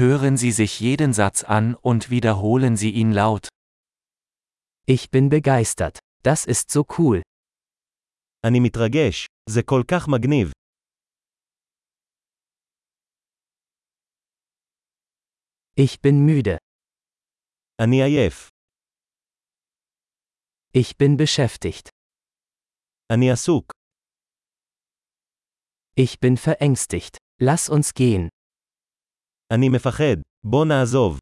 Hören Sie sich jeden Satz an und wiederholen Sie ihn laut. Ich bin begeistert. Das ist so cool. אני מתרגש. זה כל כך מגניב. Ich bin müde. אני עייף. Ich bin beschäftigt. אני עסוק. Ich bin verängstigt. Lass uns gehen. אני מפחד. בוא נעזוב.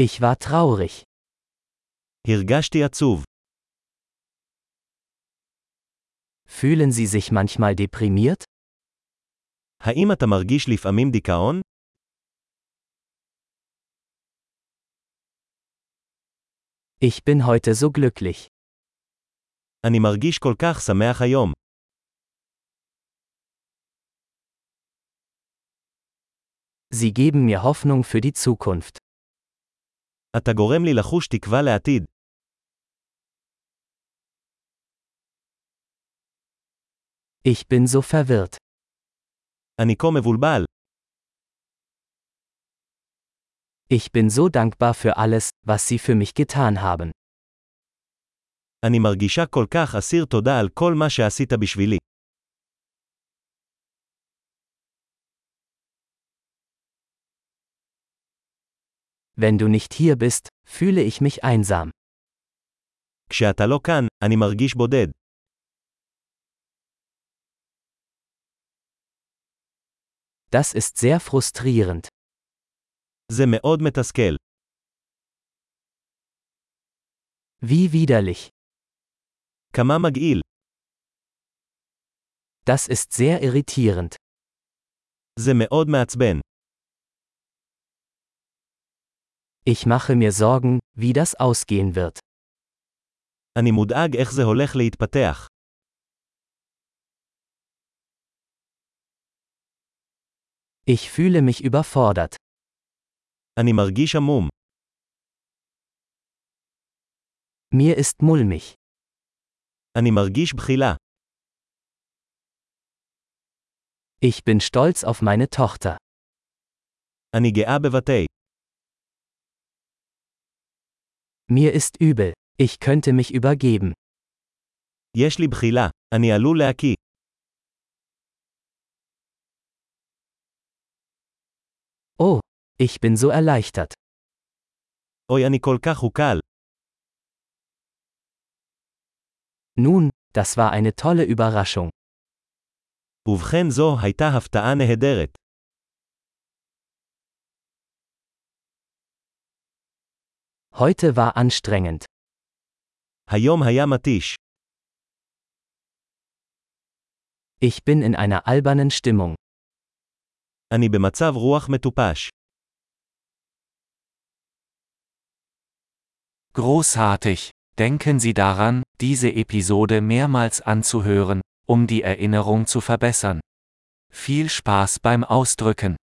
Ich war traurig. הרגשתי עצוב. Fühlen Sie sich manchmal deprimiert? האם אתה מרגיש לפעמים דיכאון? Ich bin heute so glücklich. אני מרגיש כל כך שמח היום. Sie geben mir Hoffnung für die Zukunft. אתה גורם לי לחוש תקווה לעתיד. Ich bin so verwirrt. אני כה מבולבל. Ich bin so dankbar für alles, was Sie für mich getan haben. אני מרגישה כל כך אסיר תודה על כל מה שעשית בשבילי. Wenn du nicht hier bist, fühle ich mich einsam. כשאתה לא כאן, אני מרגיש בודד. Das ist sehr frustrierend. זה מאוד מתסכל. Wie widerlich. כמה מגעיל. Das ist sehr irritierend. זה מאוד מעצבן. Ich mache mir Sorgen, wie das ausgehen wird. אני מודאג איך זה הולך להתפתח. Ich fühle mich überfordert. אני מרגיש עמום. Mir ist mulmig. אני מרגיש בחילה. Ich bin stolz auf meine Tochter. אני גאה בבתי. Mir ist übel. Ich könnte mich übergeben. יש לי בחילה. אני עלול להקיא. Oh, ich bin so erleichtert. אוי אני כל כך הוקל. Nun, das war eine tolle Überraschung. ובכן זו הייתה הפתעה נהדרת. Heute war anstrengend. היום היה מתיש. Ich bin in einer albernen Stimmung. אני במצב רוח מטופש. Großartig! Denken Sie daran, diese Episode mehrmals anzuhören, um die Erinnerung zu verbessern. Viel Spaß beim Ausdrücken!